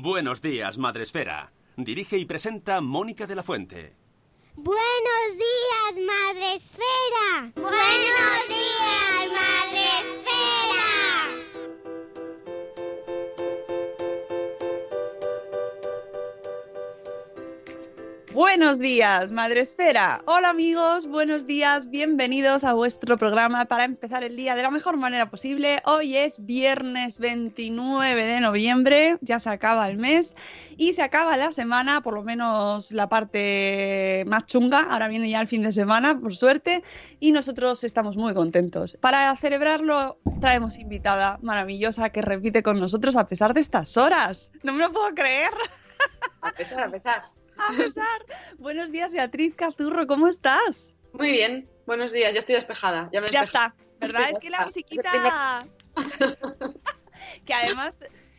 Buenos días, Madresfera. Dirige y presenta Mónica de la Fuente. Buenos días, Madre Esfera. Buenos días, Buenos días, Madre Esfera. Hola amigos, buenos días, bienvenidos a vuestro programa para empezar el día de la mejor manera posible. Hoy es viernes 29 de noviembre, ya se acaba el mes y se acaba la semana, por lo menos la parte más chunga. Ahora viene ya el fin de semana, por suerte, y nosotros estamos muy contentos. Para celebrarlo, traemos invitada maravillosa que repite con nosotros a pesar de estas horas. No me lo puedo creer. A pesar, a pesar. A pesar. Buenos días, Beatriz Cazurro, ¿cómo estás? Muy bien, buenos días, ya estoy despejada. Ya, me está, ¿verdad? Sí, es que la musiquita. que además,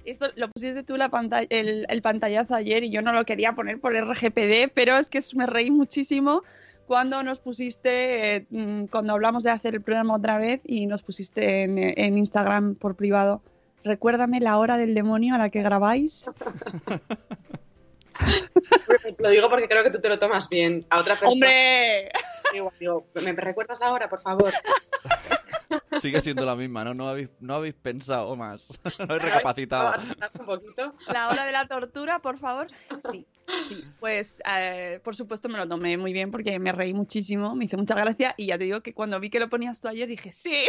esto lo pusiste tú la pantalla, el, el pantallazo ayer y yo no lo quería poner por RGPD, pero es que me reí muchísimo cuando nos pusiste, eh, mm, cuando hablamos de hacer el programa otra vez y nos pusiste en, en Instagram por privado. Recuérdame la hora del demonio a la que grabáis. Lo digo porque creo que tú te lo tomas bien. A otra persona. ¡Hombre! Digo, digo, ¿Me recuerdas ahora, por favor? Sigue siendo la misma, ¿no? No habéis, no habéis pensado más. No habéis recapacitado. Un poquito. La hora de la tortura, por favor. Sí, sí. Pues eh, por supuesto me lo tomé muy bien porque me reí muchísimo, me hizo mucha gracia y ya te digo que cuando vi que lo ponías tú ayer dije, sí.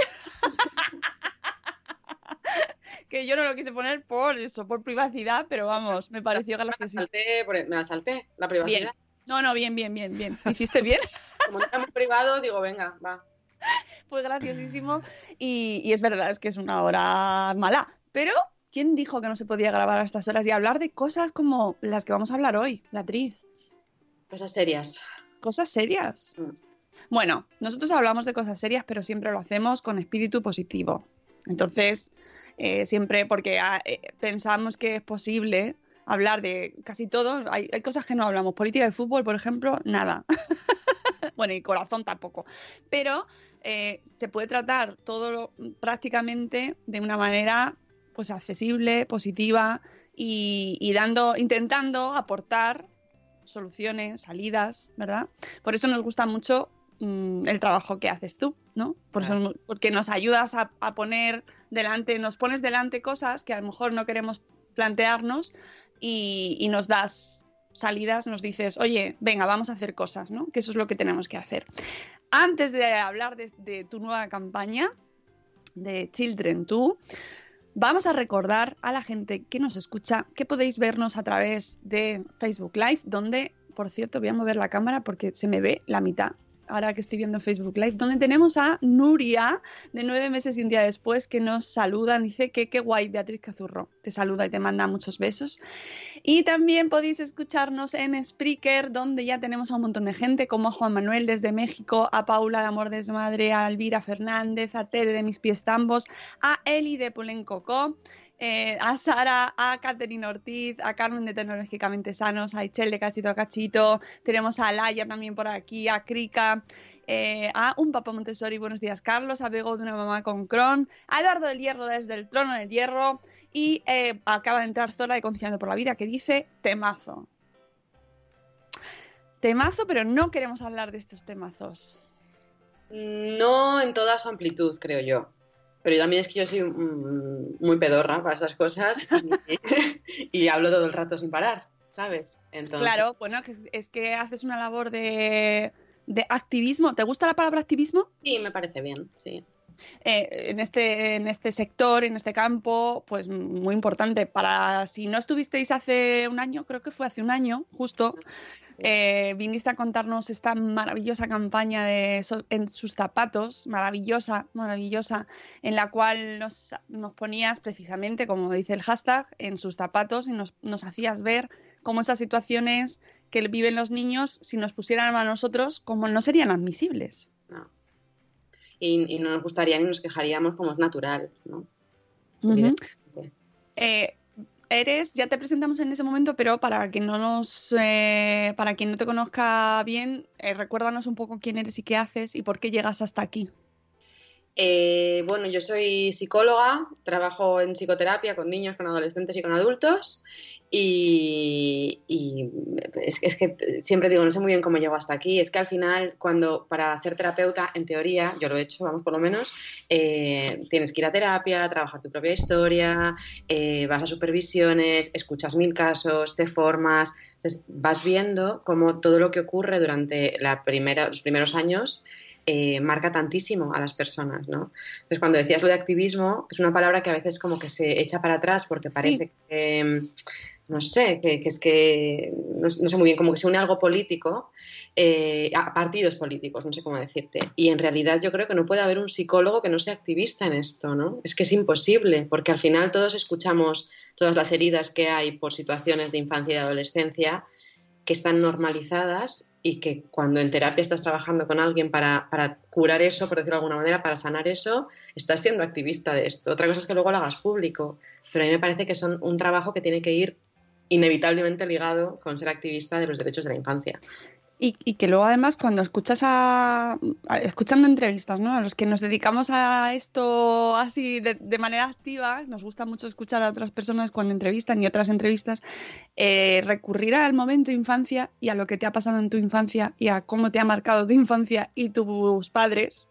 Que yo no lo quise poner por eso, por privacidad, pero vamos, me pareció Me la salté, me la salté, la Bien. privacidad. No, no, bien, bien, bien, bien. ¿Lo hiciste bien? Como estamos privado, digo, venga, va. Fue graciosísimo y, y es verdad, es que es una hora mala. Pero, ¿quién dijo que no se podía grabar a estas horas y hablar de cosas como las que vamos a hablar hoy, Beatriz? Cosas serias. cosas serias. Mm. Bueno, nosotros hablamos de cosas serias, pero siempre lo hacemos con espíritu positivo. Entonces, eh, siempre porque ah, eh, pensamos que es posible hablar de casi todo. Hay, hay cosas que no hablamos. Política y fútbol, por ejemplo, nada. bueno, y corazón tampoco. Pero eh, se puede tratar todo lo- prácticamente de una manera pues accesible, positiva y, y dando, intentando aportar soluciones, salidas, ¿verdad? Por eso nos gusta mucho mm, el trabajo que haces tú, ¿no? Por eso, Claro. porque nos ayudas a, a poner delante, nos pones delante cosas que a lo mejor no queremos plantearnos y, y nos das salidas, nos dices, oye, venga, vamos a hacer cosas, ¿no? Que eso es lo que tenemos que hacer. Antes de hablar de, de tu nueva campaña de Children 2, Vamos a recordar a la gente que nos escucha que podéis vernos a través de Facebook Live, donde, por cierto, voy a mover la cámara porque se me ve la mitad. Ahora que estoy viendo Facebook Live, donde tenemos a Nuria, de nueve meses y un día después, que nos saluda, dice que qué guay, Beatriz Cazurro, te saluda y te manda muchos besos. Y también podéis escucharnos en Spreaker, donde ya tenemos a un montón de gente, como a Juan Manuel desde México, a Paula de Amor Desmadre, a Elvira Fernández, a Tere de Mis Pies Tambos, a Eli de Polencocó, eh, a Sara, a Catherine Ortiz, a Carmen de Tecnológicamente Sanos, a Ichel de Cachito a Cachito, tenemos a Laia también por aquí, a Krika, eh, a un Papa Montessori, buenos días Carlos, a Bego de una mamá con Cron, a Eduardo del Hierro desde el Trono del Hierro y eh, acaba de entrar Zora de Conciliando por la Vida que dice temazo. Temazo, pero no queremos hablar de estos temazos. No en toda su amplitud, creo yo. Pero también es que yo soy mm, muy pedorra para estas cosas y, y hablo todo el rato sin parar, ¿sabes? Entonces, Claro, bueno, que- es que haces una labor de, de activismo. ¿Te gusta la palabra activismo? Sí, me parece bien, sí. Eh, en, este, en este sector, en este campo, pues muy importante. Para si no estuvisteis hace un año, creo que fue hace un año, justo, eh, viniste a contarnos esta maravillosa campaña de en sus zapatos, maravillosa, maravillosa, en la cual nos, nos ponías precisamente, como dice el hashtag, en sus zapatos y nos, nos hacías ver cómo esas situaciones que viven los niños, si nos pusieran a nosotros, como no serían admisibles. Y, y no nos gustaría ni nos quejaríamos como es natural, ¿no? Eh, eres, ya te presentamos en ese momento, pero para quien no nos, eh, para quien no te conozca bien, eh, recuérdanos un poco quién eres y qué haces y por qué llegas hasta aquí. Eh, bueno, yo soy psicóloga, trabajo en psicoterapia con niños, con adolescentes y con adultos. Y, es, que siempre digo, no sé muy bien cómo llego hasta aquí. Es que al final, cuando para ser terapeuta, en teoría, yo lo he hecho, vamos, por lo menos, eh, tienes que ir a terapia, trabajar tu propia historia, eh, vas a supervisiones, escuchas mil casos, te formas. Entonces, vas viendo cómo todo lo que ocurre durante los primeros años eh, marca tantísimo a las personas, ¿no? Entonces, cuando decías lo de activismo, es una palabra que a veces como que se echa para atrás porque parece que, mm, no sé, que, que es que, no, no sé muy bien, como que se une a algo político, eh, a partidos políticos, no sé cómo decirte. Y en realidad yo creo que no puede haber un psicólogo que no sea activista en esto, ¿no? Es que es imposible, porque al final todos escuchamos todas las heridas que hay por situaciones de infancia y de adolescencia que están normalizadas y que cuando en terapia estás trabajando con alguien para, para curar eso, por decirlo de alguna manera, para sanar eso, estás siendo activista de esto. Otra cosa es que luego lo hagas público, pero a mí me parece que son un trabajo que tiene que ir inevitablemente ligado con ser activista de los derechos de la infancia. Y, y que luego además cuando escuchas a, a- escuchando entrevistas, ¿no? A los que nos dedicamos a esto así de, de manera activa, nos gusta mucho escuchar a otras personas cuando entrevistan y otras entrevistas, eh, recurrir al momento infancia y a lo que te ha pasado en tu infancia y a cómo te ha marcado tu infancia y tus padres.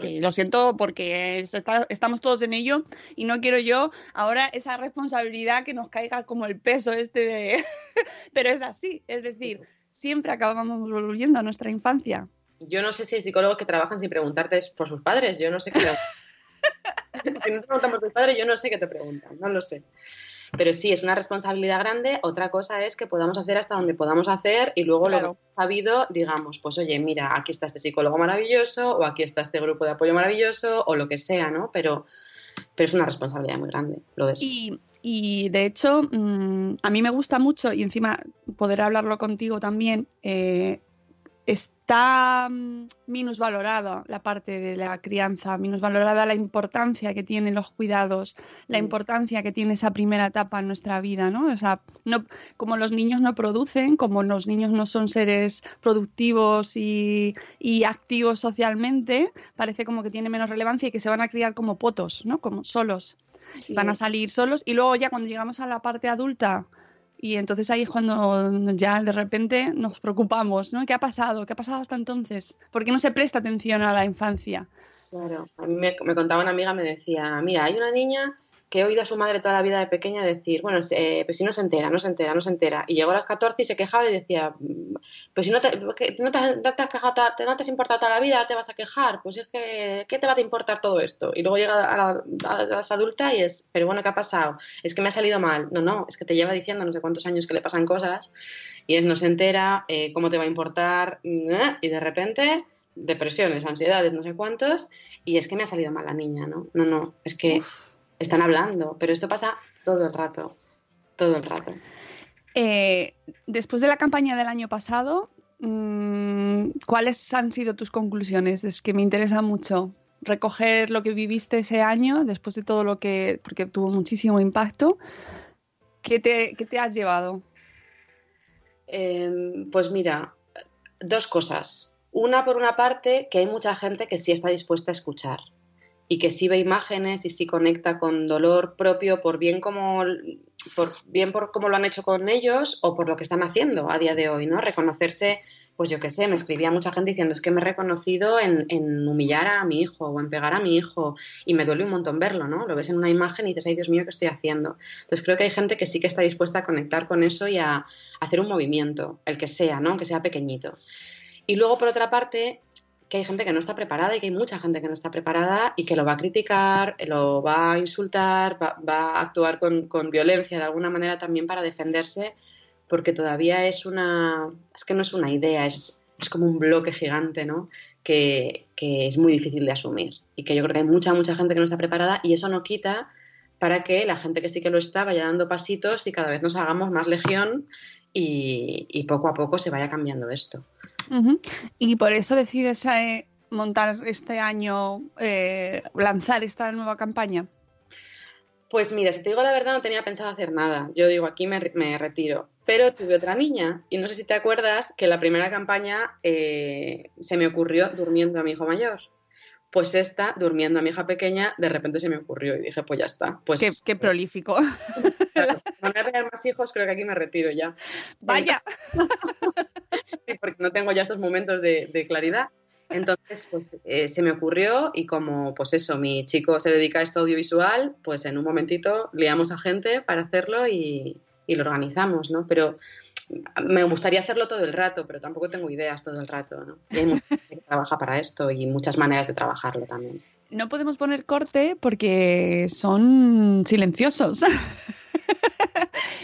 Que lo siento porque es- está- estamos todos en ello y no quiero yo ahora esa responsabilidad que nos caiga como el peso este de... Pero es así, es decir, siempre acabamos volviendo a nuestra infancia. Yo no sé si hay psicólogos que trabajan sin preguntarte por sus padres, yo no sé qué si no te preguntan por tus padres, yo no sé qué te preguntan, no lo sé. Pero sí, es una responsabilidad grande. Otra cosa es que podamos hacer hasta donde podamos hacer y luego Claro. lo que hemos sabido, digamos, pues oye, mira, aquí está este psicólogo maravilloso o aquí está este grupo de apoyo maravilloso o lo que sea, ¿no? Pero, pero es una responsabilidad muy grande, lo es. Y, y, de hecho, mm, a mí me gusta mucho y encima poder hablarlo contigo también. eh, está mm, minusvalorada la parte de la crianza, minusvalorada la importancia que tienen los cuidados, la Mm. importancia que tiene esa primera etapa en nuestra vida, ¿no? O sea, no, como los niños no producen, como los niños no son seres productivos y, y activos socialmente, parece como que tiene menos relevancia y que se van a criar como potos, ¿no? Como solos Sí. van a salir solos y luego ya cuando llegamos a la parte adulta y entonces ahí es cuando ya de repente nos preocupamos, ¿no? ¿Qué ha pasado? ¿Qué ha pasado hasta entonces? ¿Por qué no se presta atención a la infancia? Claro, a mí me, me contaba una amiga, me decía, mira, hay una niña que he oído a su madre toda la vida de pequeña decir, bueno, eh, pues si no se entera, no se entera, no se entera. Y llegó a las 14 y se quejaba y decía, "Mm, pues si no te, no te, no te has quejado, no te has importado toda la vida, te vas a quejar, pues es que, ¿qué te va a importar todo esto? Y luego llega a la, a adulta y es, pero bueno, ¿qué ha pasado? Es que me ha salido mal. No, no, es que te lleva diciendo no sé cuántos años que le pasan cosas y es no se entera, eh, cómo te va a importar, y de repente depresiones, ansiedades, no sé cuántos, y es que me ha salido mal la niña, ¿no? No, no, es que están hablando, pero esto pasa todo el rato, todo el rato. Eh, después de la campaña del año pasado, mm, ¿cuáles han sido tus conclusiones? Es que me interesa mucho recoger lo que viviste ese año, después de todo lo que, porque tuvo muchísimo impacto. ¿Qué te, qué te has llevado? Em, pues mira, dos cosas. Una, por una parte, que hay mucha gente que sí está dispuesta a escuchar y que sí ve imágenes y sí conecta con dolor propio por bien como por bien por cómo lo han hecho con ellos o por lo que están haciendo a día de hoy, ¿no? Reconocerse pues yo qué sé, me escribía mucha gente diciendo es que me he reconocido en, humillar a mi hijo o en pegar a mi hijo y me duele un montón verlo, ¿no? Lo ves en una imagen y dices, ay Dios mío, ¿qué estoy haciendo? Entonces creo que hay gente que sí que está dispuesta a conectar con eso y a, hacer un movimiento, el que sea, ¿no? Que sea pequeñito. Y luego, por otra parte, que hay gente que no está preparada y que hay mucha gente que no está preparada y que lo va a criticar, lo va a insultar, va, a actuar con, con, violencia de alguna manera también para defenderse porque todavía es una, es que no es una idea, es, es como un bloque gigante, ¿no? Que, que, es muy difícil de asumir y que yo creo que hay mucha, mucha gente que no está preparada y eso no quita para que la gente que sí que lo está vaya dando pasitos y cada vez nos hagamos más legión y, y poco a poco se vaya cambiando esto. Y por eso decides eh, montar este año, eh, lanzar esta nueva campaña. Pues mira, si te digo la verdad, no tenía pensado hacer nada. Yo digo, aquí me, retiro. Pero tuve otra niña y no sé si te acuerdas que la primera campaña eh, se me ocurrió durmiendo a mi hijo mayor. Pues esta, durmiendo a mi hija pequeña, de repente se me ocurrió y dije, pues ya está. Pues, qué, qué prolífico. no voy a más hijos, creo que aquí me retiro ya. Vaya. porque no tengo ya estos momentos de, de claridad. Entonces, pues eh, se me ocurrió y como, pues eso, mi chico se dedica a esto audiovisual, pues en un momentito liamos a gente para hacerlo y, lo organizamos, ¿no? Pero me gustaría hacerlo todo el rato, pero tampoco tengo ideas todo el rato, ¿no? Y hay mucha gente que trabaja para esto y muchas maneras de trabajarlo también. No podemos poner corte porque son silenciosos.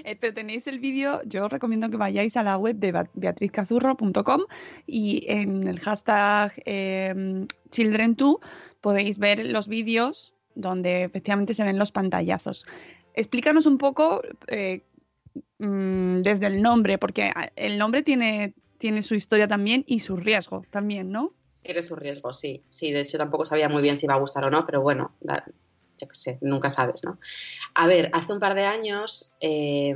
Eh, pero tenéis el vídeo, yo os recomiendo que vayáis a la web de beatrizcazurro.com y en el hashtag eh, Children2 podéis ver los vídeos donde efectivamente se ven los pantallazos. Explícanos un poco eh, mm, desde el nombre, porque el nombre tiene, tiene su historia también y su riesgo también, ¿no? Tiene su riesgo, sí. Sí, de hecho tampoco sabía muy bien si iba a gustar o no, pero bueno, yo qué sé, nunca sabes, ¿no? A ver, hace un par de años eh,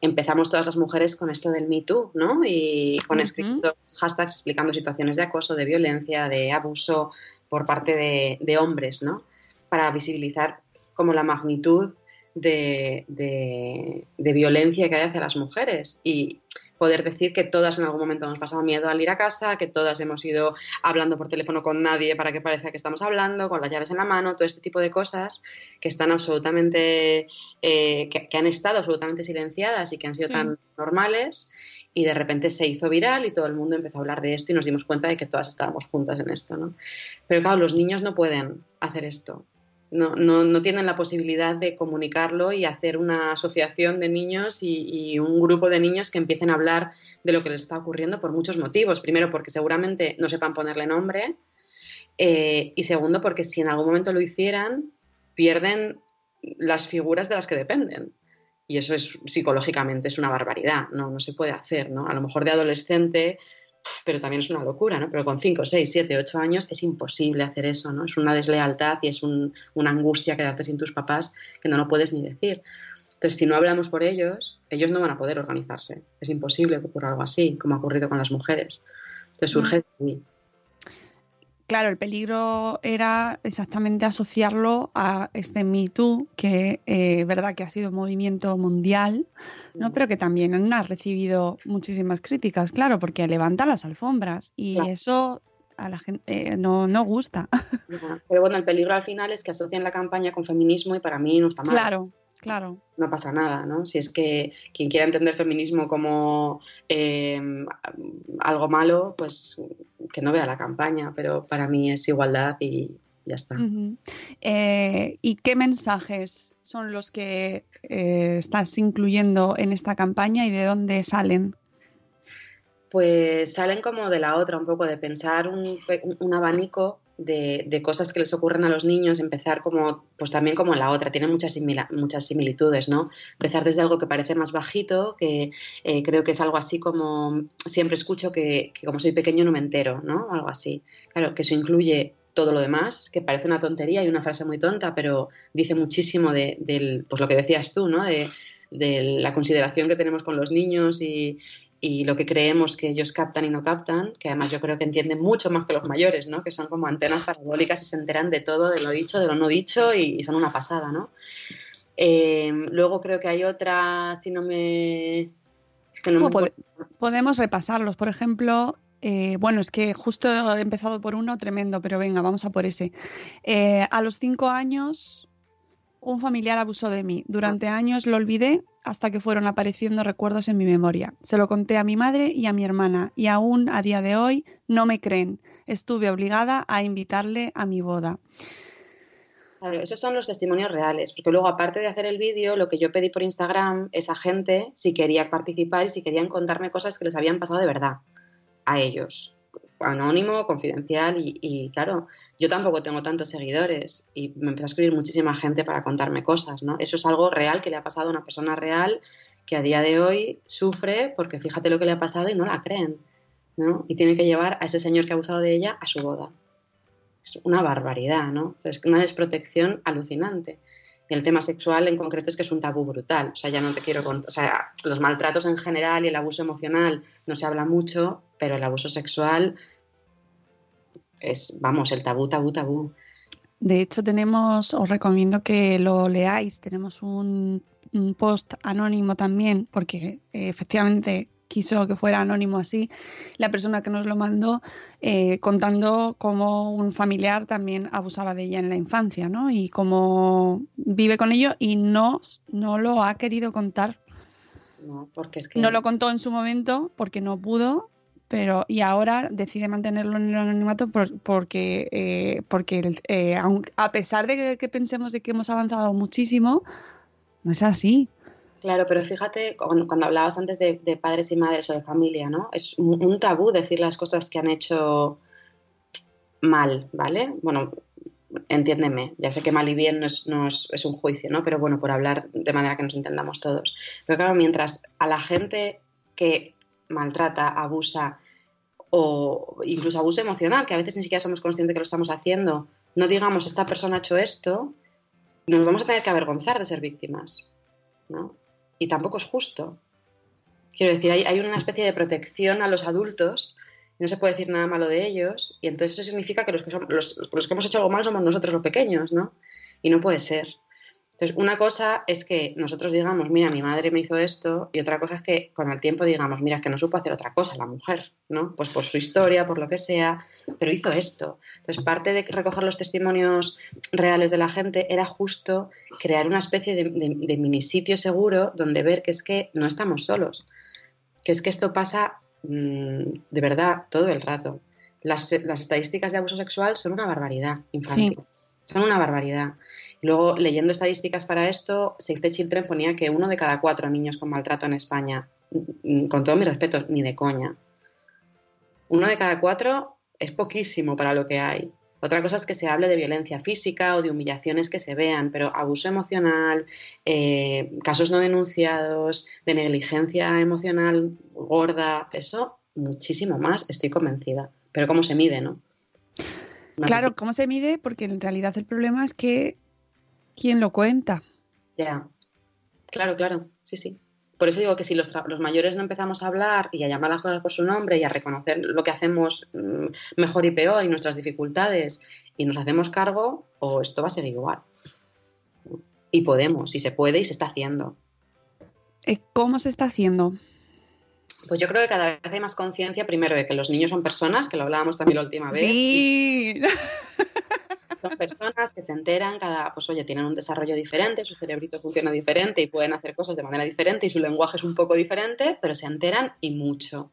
empezamos todas las mujeres con esto del Me Too, ¿no? Y con escritos, hashtags explicando situaciones de acoso, de violencia, de abuso por parte de, hombres, ¿no? Para visibilizar como la magnitud de, de, de, violencia que hay hacia las mujeres. Y poder decir que todas en algún momento nos pasado miedo al ir a casa, que todas hemos ido hablando por teléfono con nadie para que parezca que estamos hablando, con las llaves en la mano, todo este tipo de cosas que están absolutamente, eh, que, han estado absolutamente silenciadas y que han sido tan normales y de repente se hizo viral y todo el mundo empezó a hablar de esto y nos dimos cuenta de que todas estábamos juntas en esto, ¿no? Pero claro, los niños no pueden hacer esto no, tienen la posibilidad de comunicarlo y hacer una asociación de niños y, un grupo de niños que empiecen a hablar de lo que les está ocurriendo por muchos motivos. Primero, porque seguramente no sepan ponerle nombre. Eh, y segundo, porque si en algún momento lo hicieran, pierden las figuras de las que dependen. Y eso es psicológicamente es una barbaridad, no, no se puede hacer, ¿no? A lo mejor de adolescente pero también es una locura, ¿no? Pero con 5, 6, 7, 8 años es imposible hacer eso, ¿no? Es una deslealtad y es una angustia quedarte sin tus papás que no lo puedes ni decir. Entonces, si no hablamos por ellos, ellos no van a poder organizarse. Es imposible que ocurra algo así, como ha ocurrido con las mujeres. Entonces, surge de mí. Claro, el peligro era exactamente asociarlo a este Me Too, que es eh, verdad que ha sido un movimiento mundial, ¿no? pero que también ha recibido muchísimas críticas, claro, porque levanta las alfombras y eso a la gente eh, no, no gusta. Pero bueno, el peligro al final es que asocian la campaña con feminismo y para mí no está mal. Claro, Claro. No pasa nada, ¿no? Si es que quien quiera entender feminismo como em, algo malo, pues que no vea la campaña, pero para mí es igualdad y ya está. Eh, ¿Y qué mensajes son los que eh, estás incluyendo en esta campaña y de dónde salen? pues salen como de la otra, un poco de pensar un, un abanico de, cosas que les ocurren a los niños, empezar como, pues también como la otra, tiene muchas, muchas similitudes, ¿no? Empezar desde algo que parece más bajito, que eh, creo que es algo así como, siempre escucho que, como soy pequeño no me entero, ¿no? Algo así. Claro, que eso incluye todo lo demás, que parece una tontería y una frase muy tonta, pero dice muchísimo de, del, pues lo que decías tú, ¿no? De la consideración que tenemos con los niños y, y lo que creemos que ellos captan y no captan, que además yo creo que entienden mucho más que los mayores, ¿no? Que son como antenas parabólicas y se enteran de todo, de lo dicho, de lo no dicho y, son una pasada, ¿no? Eh, luego creo que hay otra, si no me... Es que no me pode podemos repasarlos, por ejemplo, eh, bueno, es que justo he empezado por uno tremendo, pero venga, vamos a por ese. Eh, a los cinco años, un familiar abusó de mí. Durante años lo olvidé hasta que fueron apareciendo recuerdos en mi memoria. Se lo conté a mi madre y a mi hermana y aún a día de hoy no me creen. Estuve obligada a invitarle a mi boda. Claro, esos son los testimonios reales, porque luego aparte de hacer el vídeo, lo que yo pedí por Instagram es a gente si quería participar y si querían contarme cosas que les habían pasado de verdad a ellos anónimo, confidencial y, claro, yo tampoco tengo tantos seguidores y me empezó a escribir muchísima gente para contarme cosas, ¿no? Eso es algo real que le ha pasado a una persona real que a día de hoy sufre porque fíjate lo que le ha pasado y no la creen, ¿no? Y tiene que llevar a ese señor que ha abusado de ella a su boda. Es una barbaridad, ¿no? Es una desprotección alucinante. Y el tema sexual en concreto es que es un tabú brutal. O sea, ya no te quiero contar. O sea, los maltratos en general y el abuso emocional no se habla mucho, pero el abuso sexual es, vamos, el tabú, tabú, tabú. De hecho, tenemos, os recomiendo que lo leáis, tenemos un, post anónimo también, porque eh, efectivamente quiso que fuera anónimo así, la persona que nos lo mandó eh, contando cómo un familiar también abusaba de ella en la infancia, ¿no? Y cómo vive con ello y no, no lo ha querido contar. No, porque es que... No lo contó en su momento porque no pudo pero y ahora decide mantenerlo en el anonimato porque, eh, porque eh, a pesar de que, pensemos de que hemos avanzado muchísimo, no es así. Claro, pero fíjate, cuando, hablabas antes de, padres y madres o de familia, ¿no? Es un, tabú decir las cosas que han hecho mal, ¿vale? Bueno, entiéndeme, ya sé que mal y bien no es, es, un juicio, ¿no? Pero bueno, por hablar de manera que nos entendamos todos. Pero claro, mientras a la gente que maltrata, abusa o incluso abuso emocional, que a veces ni siquiera somos conscientes que lo estamos haciendo, no digamos, esta persona ha hecho esto, nos vamos a tener que avergonzar de ser víctimas. ¿no? Y tampoco es justo. Quiero decir, hay, una especie de protección a los adultos, no se puede decir nada malo de ellos, y entonces eso significa que los que, los, los que hemos hecho algo mal somos nosotros los pequeños, ¿no? Y no puede ser. Entonces, una cosa es que nosotros digamos, mira, mi madre me hizo esto, y otra cosa es que con el tiempo digamos, mira, es que no supo hacer otra cosa la mujer, ¿no? Pues por su historia, por lo que sea, pero hizo esto. Entonces, parte de recoger los testimonios reales de la gente era justo crear una especie de, mini sitio seguro donde ver que es que no estamos solos, que es que esto pasa mm, de verdad todo el rato. Las, estadísticas de abuso sexual son una barbaridad infantil. Son una barbaridad. Luego, leyendo estadísticas para esto, Save the Children ponía que uno de cada cuatro niños con maltrato en España, mm, con todo mi respeto, ni de coña. Uno de cada cuatro es poquísimo para lo que hay. Otra cosa es que se hable de violencia física o de humillaciones que se vean, pero abuso emocional, eh, casos no denunciados, de negligencia emocional gorda, eso muchísimo más, estoy convencida. Pero cómo se mide, ¿no? Claro, ¿cómo se mide? Porque en realidad el problema es que ¿Quién lo cuenta? Ya, claro, claro, sí, sí. Por eso digo que si los, los, mayores no empezamos a hablar y a llamar las cosas por su nombre y a reconocer lo que hacemos mm, mejor y peor y nuestras dificultades y nos hacemos cargo, o esto va a ser igual. Y podemos, y se puede y se está haciendo. Eh, ¿Cómo se está haciendo? Pues yo creo que cada vez hay más conciencia, primero, de que los niños son personas, que lo hablábamos también la última vez. Sí. son personas que se enteran, cada, pues oye, tienen un desarrollo diferente, su cerebrito funciona diferente y pueden hacer cosas de manera diferente y su lenguaje es un poco diferente, pero se enteran y mucho.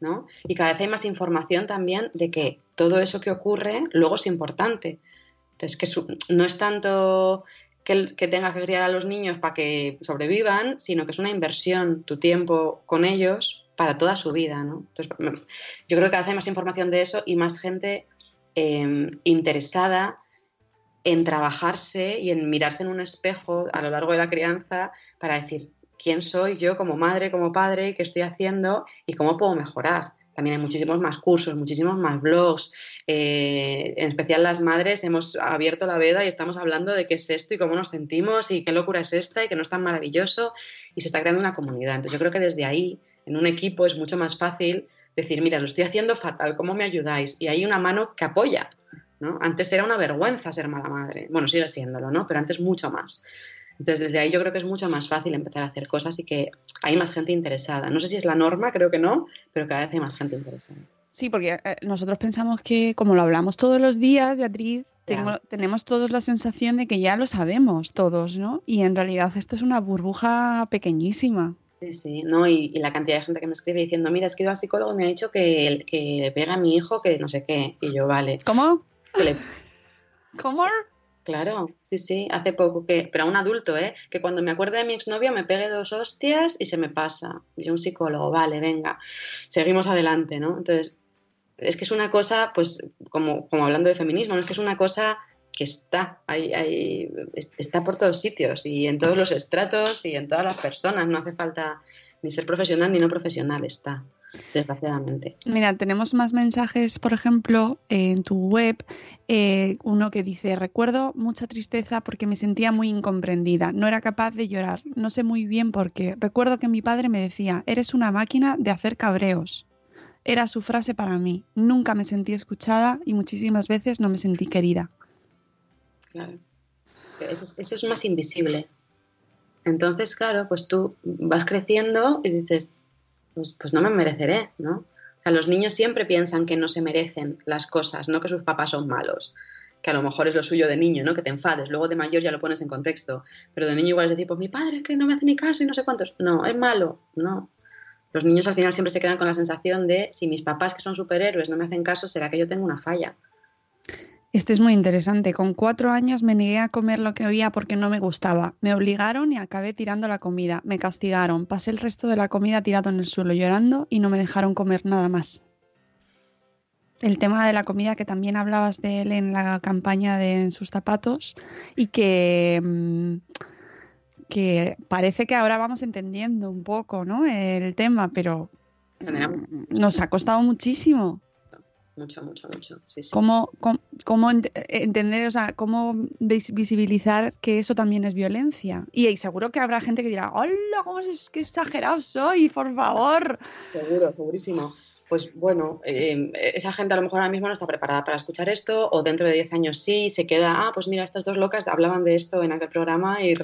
¿no? Y cada vez hay más información también de que todo eso que ocurre luego es importante. Entonces, que no es tanto que, que tengas que criar a los niños para que sobrevivan, sino que es una inversión, tu tiempo con ellos para toda su vida, ¿no? Entonces, yo creo que cada vez hay más información de eso y más gente eh, interesada en trabajarse y en mirarse en un espejo a lo largo de la crianza para decir quién soy yo como madre, como padre, qué estoy haciendo y cómo puedo mejorar. También hay muchísimos más cursos, muchísimos más blogs. eh, en especial las madres hemos abierto la veda y estamos hablando de qué es esto y cómo nos sentimos y qué locura es esta y que no es tan maravilloso y se está creando una comunidad. Entonces yo creo que desde ahí, en un equipo, es mucho más fácil decir, mira, lo estoy haciendo fatal, ¿cómo me ayudáis? Y hay una mano que apoya. ¿No? Antes era una vergüenza ser mala madre. Bueno, sigue siéndolo, ¿no? Pero antes mucho más. Entonces, desde ahí yo creo que es mucho más fácil empezar a hacer cosas y que hay más gente interesada. No sé si es la norma, creo que no, pero cada vez hay más gente interesada. Sí, porque eh, nosotros pensamos que, como lo hablamos todos los días, Beatriz, tengo- Claro. tenemos todos la sensación de que ya lo sabemos todos, ¿no? Y en realidad esto es una burbuja pequeñísima. Sí, sí, ¿no? Y, y la cantidad de gente que me escribe diciendo, mira, es que ido al psicólogo y me ha dicho que, que pega a mi hijo, que no sé qué. Y yo, vale. ¿Cómo? ¿Cómo? Claro, sí, sí, hace poco que, pero a un adulto, ¿eh? Que cuando me acuerde de mi exnovio me pegue dos hostias y se me pasa. Y yo, un psicólogo, vale, venga, seguimos adelante, ¿no? Entonces, es que es una cosa, pues, como, como hablando de feminismo, ¿no? es que es una cosa que está, ahí, es- está por todos sitios y en todos los estratos y en todas las personas. No hace falta ni ser profesional ni no profesional, está, desgraciadamente. Mira, tenemos más mensajes, por ejemplo, en tu web, eh, uno que dice, recuerdo mucha tristeza porque me sentía muy incomprendida, no era capaz de llorar, no sé muy bien por qué. Recuerdo que mi padre me decía, eres una máquina de hacer cabreos. Era su frase para mí. Nunca me sentí escuchada y muchísimas veces no me sentí querida. Claro. Eso, es- eso es más invisible. Entonces, claro, pues tú vas creciendo y dices, pues, pues no me mereceré, ¿no? O sea, los niños siempre piensan que no se merecen las cosas, no que sus papás son malos. Que a lo mejor es lo suyo de niño, ¿no? Que te enfades. Luego de mayor ya lo pones en contexto. Pero de niño igual es decir, pues mi padre es que no me hace ni caso y no sé cuántos. No, es malo. No. Los niños al final siempre se quedan con la sensación de si mis papás que son superhéroes no me hacen caso, será que yo tengo una falla. Este es muy interesante. Con cuatro años me negué a comer lo que oía porque no me gustaba. Me obligaron y acabé tirando la comida. Me castigaron. Pasé el resto de la comida tirado en el suelo llorando y no me dejaron comer nada más. El tema de la comida que también hablabas de él en la campaña de En sus zapatos y que, mm, que parece que ahora vamos entendiendo un poco ¿no? el tema, pero nos ha costado muchísimo. Mucho, mucho, mucho. Sí, sí. ¿Cómo, cómo, cómo ent- entender, o sea, cómo vis- visibilizar que eso también es violencia? Y, y seguro que habrá gente que dirá, hola, cómo es que exagerado soy, por favor. Seguro, segurísimo. Pues bueno, eh, esa gente a lo mejor ahora mismo no está preparada para escuchar esto, o dentro de 10 años sí, se queda, ah, pues mira, estas dos locas hablaban de esto en aquel programa y...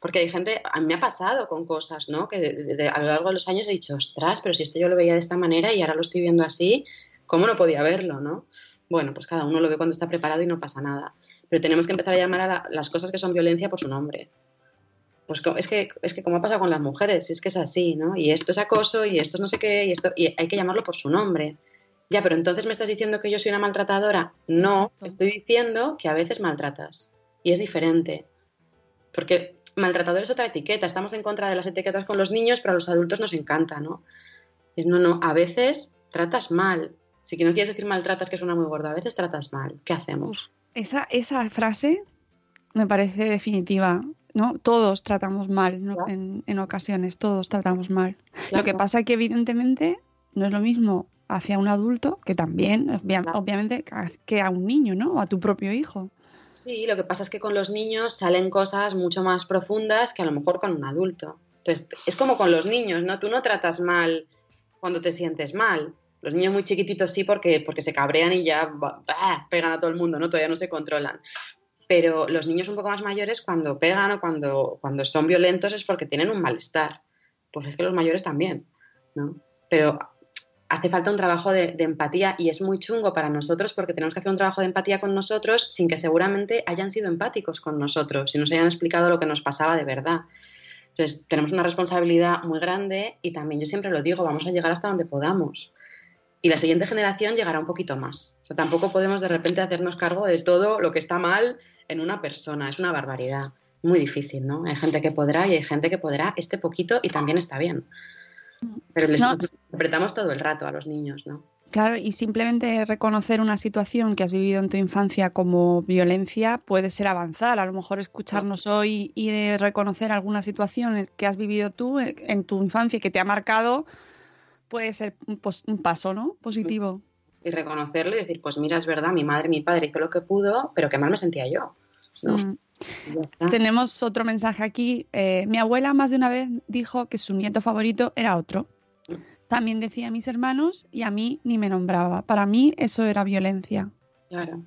Porque hay gente, a mí me ha pasado con cosas, ¿no? Que de- de- de- a lo largo de los años he dicho, ostras, pero si esto yo lo veía de esta manera y ahora lo estoy viendo así, ¿cómo no podía verlo, no? Bueno, pues cada uno lo ve cuando está preparado y no pasa nada. Pero tenemos que empezar a llamar a la- las cosas que son violencia por su nombre. Pues es que, es que como ha pasado con las mujeres, es que es así, ¿no? Y esto es acoso y esto es no sé qué, y esto, y hay que llamarlo por su nombre. Ya, pero entonces me estás diciendo que yo soy una maltratadora. No, Exacto. estoy diciendo que a veces maltratas. Y es diferente. Porque maltratador es otra etiqueta. Estamos en contra de las etiquetas con los niños, pero a los adultos nos encanta, ¿no? Es, no, no, a veces tratas mal. Si que no quieres decir maltratas, que suena muy gordo, a veces tratas mal. ¿Qué hacemos? Esa, esa frase me parece definitiva, ¿no? Todos tratamos mal ¿no? Claro. en, en ocasiones, todos tratamos mal. Lo que pasa es que evidentemente no es lo mismo hacia un adulto, que también, obvia- Claro. obviamente, que a un niño, ¿no? O a tu propio hijo. Sí, lo que pasa es que con los niños salen cosas mucho más profundas que a lo mejor con un adulto. Entonces, es como con los niños, ¿no? Tú no tratas mal cuando te sientes mal. Los niños muy chiquititos sí porque, porque se cabrean y ya bah, pegan a todo el mundo, ¿no? Todavía no se controlan. Pero los niños un poco más mayores cuando pegan o cuando, cuando son violentos es porque tienen un malestar. Pues es que los mayores también, ¿no? Pero hace falta un trabajo de, empatía y es muy chungo para nosotros porque tenemos que hacer un trabajo de empatía con nosotros sin que seguramente hayan sido empáticos con nosotros y nos hayan explicado lo que nos pasaba de verdad. Entonces, tenemos una responsabilidad muy grande y también yo siempre lo digo, vamos a llegar hasta donde podamos. Y la siguiente generación llegará un poquito más. O tampoco podemos de repente hacernos cargo de todo lo que está mal en una persona. Es una barbaridad. Muy difícil, ¿no? Hay gente que podrá y hay gente que podrá este poquito y también está bien. Pero les No. interpretamos todo el rato a los niños, ¿no? Claro, y simplemente reconocer una situación que has vivido en tu infancia como violencia puede ser avanzar. A lo mejor escucharnos hoy y de reconocer alguna situación que has vivido tú eh, en tu infancia y que te ha marcado puede ser un, pos- un paso, ¿no? Positivo. Y reconocerlo y decir, pues mira, es verdad, mi madre, mi padre hizo lo que pudo, pero qué mal me sentía yo. ¿no? Mm. Tenemos otro mensaje aquí. Eh, mi abuela más de una vez dijo que su nieto favorito era otro. También decía a mis hermanos y a mí ni me nombraba. Para mí eso era violencia. Claro.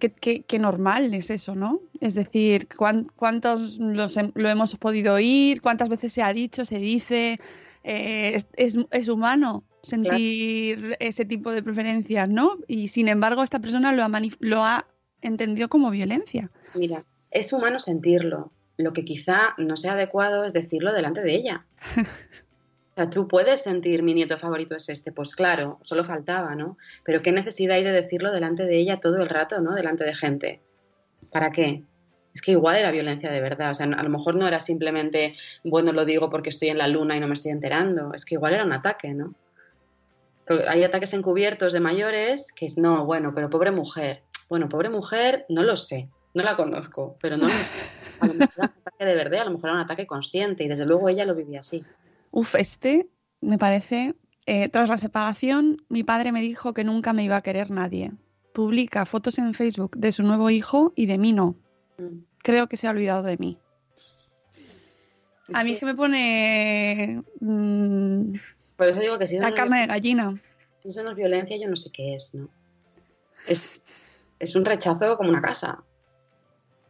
Qué, qué- qué normal es eso, ¿no? Es decir, ¿cuán- ¿cuántos los lo hemos podido oír? ¿Cuántas veces se ha dicho, se dice? Eh, es, es- es humano sentir ese tipo de preferencias, ¿no? Y sin embargo, esta persona lo ha, lo ha entendido como violencia. Mira, es humano sentirlo. Lo que quizá no sea adecuado es decirlo delante de ella. O sea, tú puedes sentir mi nieto favorito es este, pues claro, solo faltaba, ¿no? Pero qué necesidad hay de decirlo delante de ella todo el rato, ¿no? Delante de gente. ¿Para qué? Es que igual era violencia de verdad. O sea, a lo mejor no era simplemente, bueno, lo digo porque estoy en la luna y no me estoy enterando. Es que igual era un ataque, ¿no? Pero hay ataques encubiertos de mayores que es, no, bueno, pero pobre mujer. Bueno, pobre mujer, no lo sé, no la conozco, pero no lo sé. A lo mejor era un ataque de verdad, a lo mejor era un ataque consciente y desde luego ella lo vivía así. Uf, este me parece. eh, tras la separación, mi padre me dijo que nunca me iba a querer nadie. Publica fotos en Facebook de su nuevo hijo y de mí no. Mm. Creo que se ha olvidado de mí. A mí que- es que me pone mm, Por eso digo que si la no, carne de gallina. si eso no es violencia, yo no sé qué es, ¿no? Es, es un rechazo como una casa.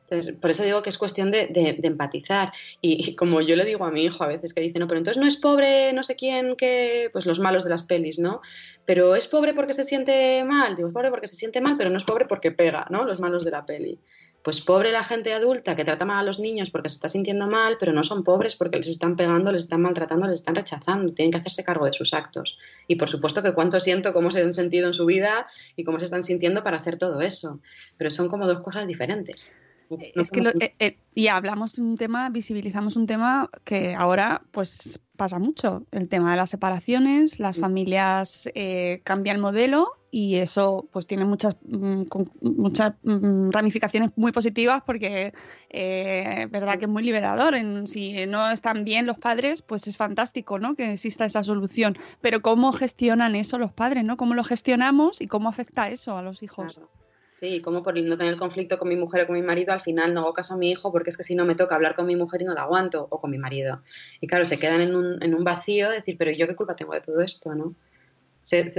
Entonces, por eso digo que es cuestión de, empatizar. Y, y como yo le digo a mi hijo a veces que dice, no, pero entonces no es pobre no sé quién que, pues los malos de las pelis, ¿no? Pero es pobre porque se siente mal. Digo, es pobre porque se siente mal, pero no es pobre porque pega, ¿no? Los malos de la peli. Pues pobre la gente adulta que trata mal a los niños porque se está sintiendo mal, pero no son pobres porque les están pegando, les están maltratando, les están rechazando. Tienen que hacerse cargo de sus actos. Y por supuesto que cuánto siento, cómo se han sentido en su vida y cómo se están sintiendo para hacer todo eso. Pero son como dos cosas diferentes. No- Es que lo- eh, eh, y hablamos de un tema, visibilizamos un tema que ahora pues pasa mucho, el tema de las separaciones, las familias eh, cambian modelo y eso pues tiene muchas, mm, con- muchas mm, ramificaciones muy positivas porque eh, es verdad que es muy liberador, en, si no están bien los padres pues es fantástico ¿no? que exista esa solución, pero ¿cómo gestionan eso los padres? ¿no? ¿Cómo lo gestionamos y cómo afecta eso a los hijos? Claro. Sí, como por no tener conflicto con mi mujer o con mi marido, al final no hago caso a mi hijo porque es que si no me toca hablar con mi mujer y no la aguanto, o con mi marido. Y claro, se quedan en un, en un vacío, decir, pero ¿yo qué culpa tengo de todo esto, no? Se,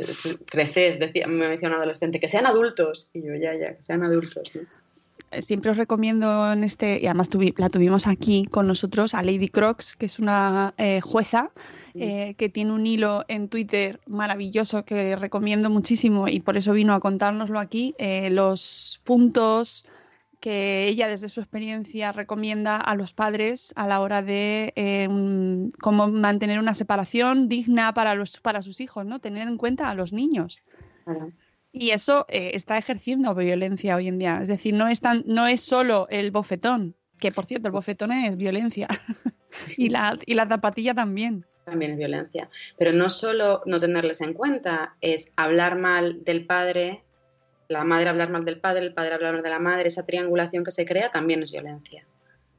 creced, decía, me decía un adolescente, que sean adultos. Y yo, ya, ya, que sean adultos, ¿no? Eh, siempre os recomiendo en este, y además tuvi- la tuvimos aquí con nosotros, a Lady Crocs, que es una eh, jueza eh, que tiene un hilo en Twitter maravilloso que recomiendo muchísimo y por eso vino a contárnoslo aquí, eh, los puntos que ella desde su experiencia recomienda a los padres a la hora de eh, un- cómo mantener una separación digna para, los, para sus hijos, ¿no? Tener en cuenta a los niños. Claro. Y eso eh, está ejerciendo violencia hoy en día. Es decir, no es, tan, no es solo el bofetón, que por cierto, el bofetón es violencia. y, la, y la zapatilla también. También es violencia. Pero no solo no tenerles en cuenta, es hablar mal del padre, la madre hablar mal del padre, el padre hablar mal de la madre, esa triangulación que se crea también es violencia.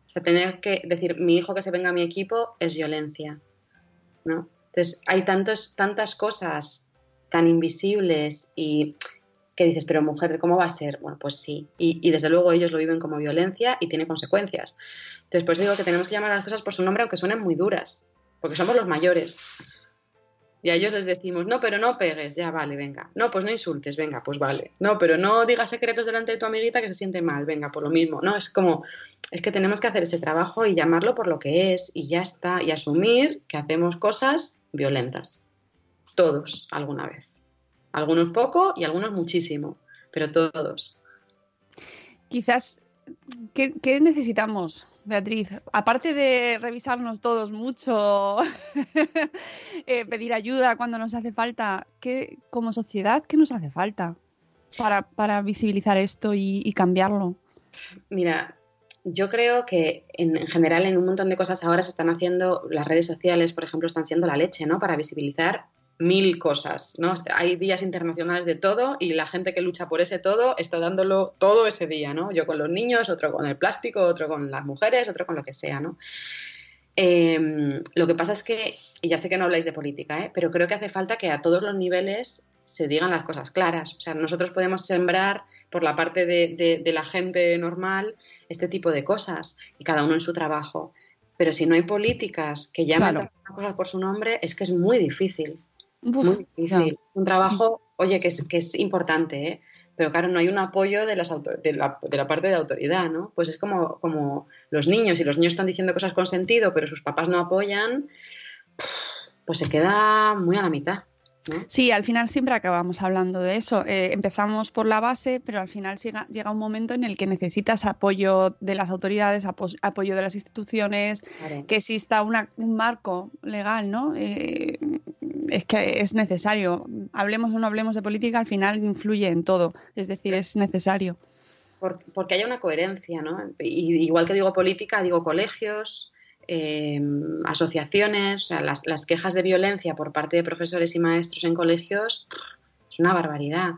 O sea, tener que decir, mi hijo que se venga a mi equipo es violencia. ¿no? Entonces, hay tantos, tantas cosas tan invisibles y que dices, pero mujer, ¿cómo va a ser? Bueno, pues sí. Y, desde luego ellos lo viven como violencia y tiene consecuencias. Entonces, pues digo que tenemos que llamar a las cosas por su nombre, aunque suenen muy duras, porque somos los mayores. Y a ellos les decimos, no, pero no pegues, ya vale, venga. No, pues no insultes, venga, pues vale. No, pero no digas secretos delante de tu amiguita que se siente mal, venga, por lo mismo. No, es como, es que tenemos que hacer ese trabajo y llamarlo por lo que es y ya está, y asumir que hacemos cosas violentas. Todos, alguna vez. Algunos poco y algunos muchísimo, pero todos. Quizás, ¿qué, qué necesitamos, Beatriz? Aparte de revisarnos todos mucho, eh, pedir ayuda cuando nos hace falta, ¿qué, como sociedad, qué nos hace falta para, para visibilizar esto y, y cambiarlo? Mira, yo creo que en, en general en un montón de cosas ahora se están haciendo, las redes sociales, por ejemplo, están siendo la leche, ¿no? Para visibilizar mil cosas, ¿no? Hay días internacionales de todo y la gente que lucha por ese todo está dándolo todo ese día, ¿no? Yo con los niños, otro con el plástico, otro con las mujeres, otro con lo que sea, ¿no? Eh, lo que pasa es que, y ya sé que no habláis de política, ¿eh? pero creo que hace falta que a todos los niveles se digan las cosas claras. O sea, nosotros podemos sembrar por la parte de, de- de la gente normal este tipo de cosas y cada uno en su trabajo. Pero si no hay políticas que llamen Claro. las cosas por su nombre, es que es muy difícil. Uf, muy difícil. ya. Un trabajo, oye, que es, que es importante, ¿eh? pero claro, no hay un apoyo de, las de, la, de la parte de autoridad, ¿no? Pues es como, como los niños, y los niños están diciendo cosas con sentido, pero sus papás no apoyan, pues se queda muy a la mitad. ¿No? Sí, al final siempre acabamos hablando de eso. Eh, empezamos por la base, pero al final llega, llega un momento en el que necesitas apoyo de las autoridades, apo- apoyo de las instituciones, Claro. que exista una- un marco legal, ¿no? Eh, es que es necesario. Hablemos o no hablemos de política, al final influye en todo. Es decir, es necesario. Por- porque haya una coherencia, ¿no? Y, igual que digo política, digo colegios, eh, asociaciones, o sea, las, las quejas de violencia por parte de profesores y maestros en colegios es una barbaridad,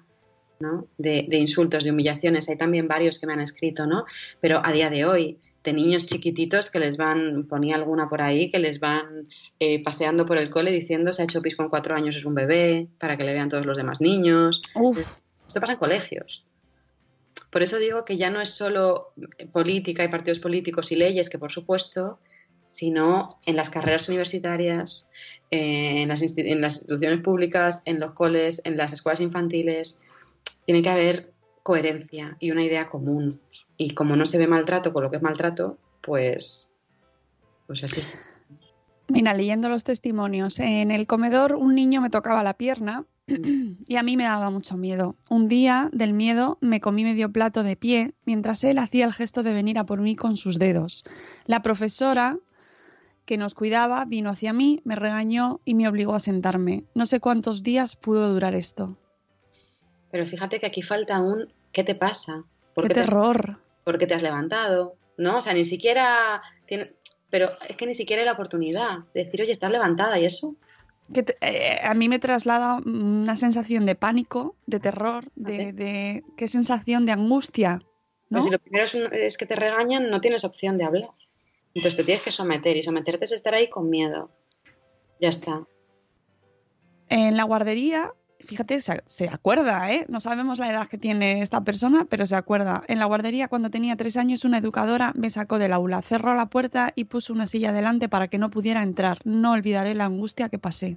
¿no? De, de insultos, de humillaciones. Hay también varios que me han escrito, ¿no? Pero a día de hoy, de niños chiquititos que les van, ponía alguna por ahí, que les van eh, paseando por el cole diciendo se ha hecho pis con cuatro años, es un bebé, para que le vean todos los demás niños. Uf, Esto pasa en colegios. Por eso digo que ya no es solo política y partidos políticos y leyes, que por supuesto, sino en las carreras universitarias, en, las instituciones públicas, en los coles, en las escuelas infantiles. Tiene que haber coherencia y una idea común. Y como no se ve maltrato con lo que es maltrato, pues, pues así. Mira, leyendo los testimonios, en el comedor un niño me tocaba la pierna y a mí me daba mucho miedo. Un día, del miedo, me comí medio plato de pie mientras él hacía el gesto de venir a por mí con sus dedos. La profesora que nos cuidaba vino hacia mí, me regañó y me obligó a sentarme. No sé cuántos días pudo durar esto. Pero fíjate que aquí falta un ¿qué te pasa? ¿Por ¡Qué qué te- terror! ¿Por qué te has levantado? ¿No? O sea, ni siquiera tiene... Pero es que ni siquiera hay la oportunidad de decir, oye, estás levantada y eso. Que te- eh, a mí me traslada una sensación de pánico, de terror, de, de qué sensación de angustia. ¿no? Pero si lo primero es, un- es que te regañan, no tienes opción de hablar. Entonces te tienes que someter y someterte es estar ahí con miedo. Ya está. En la guardería, fíjate, se, se acuerda, ¿eh? No sabemos la edad que tiene esta persona, pero se acuerda. En la guardería, cuando tenía tres años, una educadora me sacó del aula, cerró la puerta y puso una silla delante para que no pudiera entrar. No olvidaré la angustia que pasé.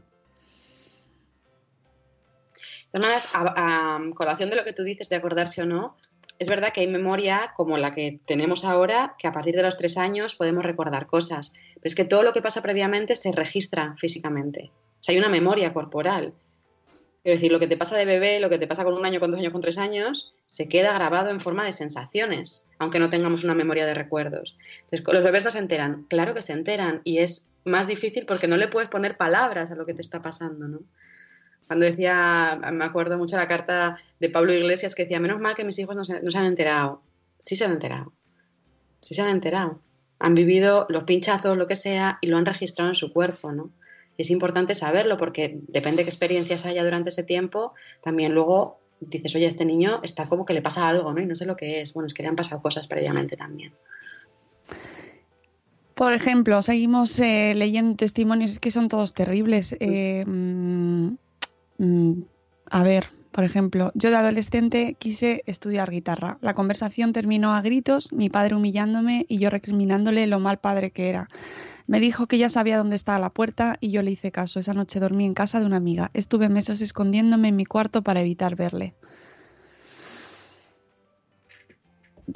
A, a colación de lo que tú dices de acordarse o no, es verdad que hay memoria como la que tenemos ahora, que a partir de los tres años podemos recordar cosas. Pero es que todo lo que pasa previamente se registra físicamente. O sea, hay una memoria corporal. Es decir, lo que te pasa de bebé, lo que te pasa con un año, con dos años, con tres años, se queda grabado en forma de sensaciones, aunque no tengamos una memoria de recuerdos. Entonces, los bebés no se enteran. Claro que se enteran y es más difícil porque no le puedes poner palabras a lo que te está pasando, ¿no? Cuando decía, me acuerdo mucho la carta de Pablo Iglesias que decía, menos mal que mis hijos no se, no se han enterado. Sí se han enterado. Sí se han enterado. Han vivido los pinchazos, lo que sea, y lo han registrado en su cuerpo, ¿no? Es importante saberlo porque depende de qué experiencias haya durante ese tiempo, también luego dices, oye, este niño está como que le pasa algo, ¿no? Y no sé lo que es. Bueno, es que le han pasado cosas previamente también. Por ejemplo, seguimos eh, leyendo testimonios, es que son todos terribles. Eh, mm, a ver, por ejemplo, yo de adolescente quise estudiar guitarra. La conversación terminó a gritos, mi padre humillándome y yo recriminándole lo mal padre que era. Me dijo que ya sabía dónde estaba la puerta y yo le hice caso. Esa noche dormí en casa de una amiga. Estuve meses escondiéndome en mi cuarto para evitar verle.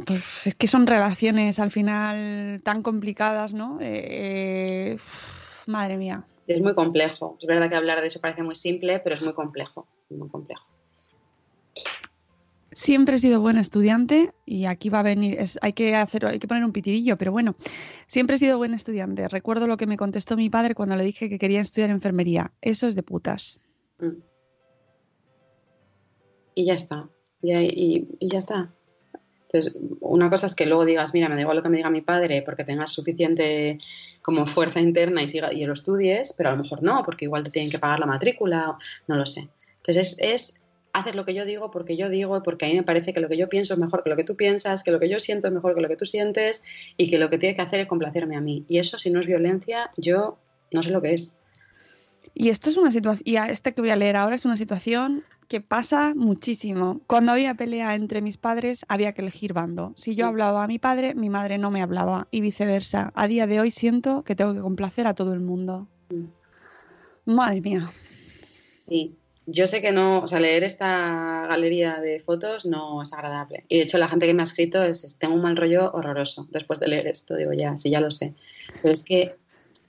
Pues es que son relaciones al final tan complicadas, ¿no? Eh, uf, madre mía. Es muy complejo. Es verdad que hablar de eso parece muy simple, pero es muy complejo. Muy complejo. Siempre he sido buena estudiante y aquí va a venir, es- hay que hacer, hay que poner un pitidillo, pero bueno, siempre he sido buena estudiante. Recuerdo lo que me contestó mi padre cuando le dije que quería estudiar enfermería. Eso es de putas. Mm. Y ya está. Y, y- y ya está. Entonces, una cosa es que luego digas, mira, me da igual lo que me diga mi padre porque tengas suficiente como fuerza interna y, siga, y lo estudies, pero a lo mejor no, porque igual te tienen que pagar la matrícula, no lo sé. Entonces, es, es hacer lo que yo digo porque yo digo, porque a mí me parece que lo que yo pienso es mejor que lo que tú piensas, que lo que yo siento es mejor que lo que tú sientes y que lo que tiene que hacer es complacerme a mí. Y eso, si no es violencia, yo no sé lo que es. Y esto es una situación, y este que voy a leer ahora es una situación que pasa muchísimo. Cuando había pelea entre mis padres, había que elegir bando. Si yo hablaba a mi padre, mi madre no me hablaba, y viceversa. A día de hoy siento que tengo que complacer a todo el mundo. Madre mía. Sí, yo sé que no, o sea, leer esta galería de fotos no es agradable. Y de hecho la gente que me ha escrito es, es, tengo un mal rollo horroroso después de leer esto. Digo, ya, sí, ya lo sé. Pero es que